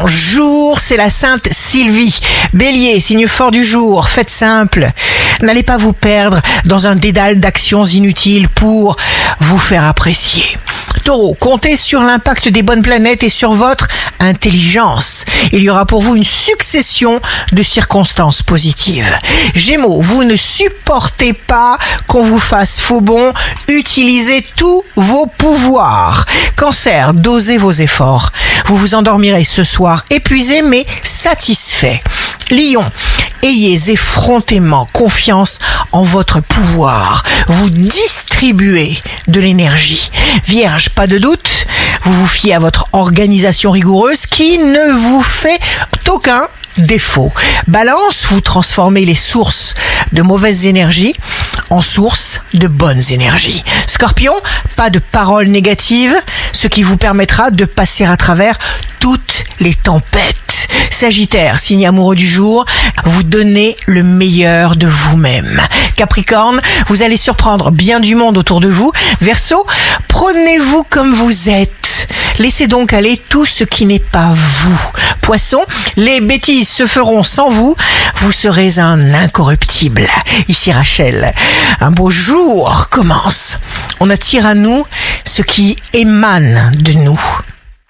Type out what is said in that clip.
Bonjour, c'est la Sainte Sylvie. Bélier, signe fort du jour, faites simple. N'allez pas vous perdre dans un dédale d'actions inutiles pour vous faire apprécier. Taureau, comptez sur l'impact des bonnes planètes et sur votre intelligence. Il y aura pour vous une succession de circonstances positives. Gémeaux, vous ne supportez pas qu'on vous fasse faux bon. Utilisez tous vos pouvoirs. Cancer, dosez vos efforts. Vous vous endormirez ce soir épuisé mais satisfait. Lion, ayez effrontément confiance en votre pouvoir. Vous distribuez de l'énergie. Vierge, pas de doute, vous vous fiez à votre organisation rigoureuse qui ne vous fait aucun défaut. Balance, vous transformez les sources de mauvaises énergies en sources de bonnes énergies. Scorpion, pas de paroles négatives, ce qui vous permettra de passer à travers toutes les tempêtes. Sagittaire, signe amoureux du jour, vous donnez le meilleur de vous-même. Capricorne, vous allez surprendre bien du monde autour de vous. Verseau, prenez-vous comme vous êtes. Laissez donc aller tout ce qui n'est pas vous. Poisson, les bêtises se feront sans vous. Vous serez un incorruptible. Ici Rachel, un beau jour commence. On attire à nous ce qui émane de nous.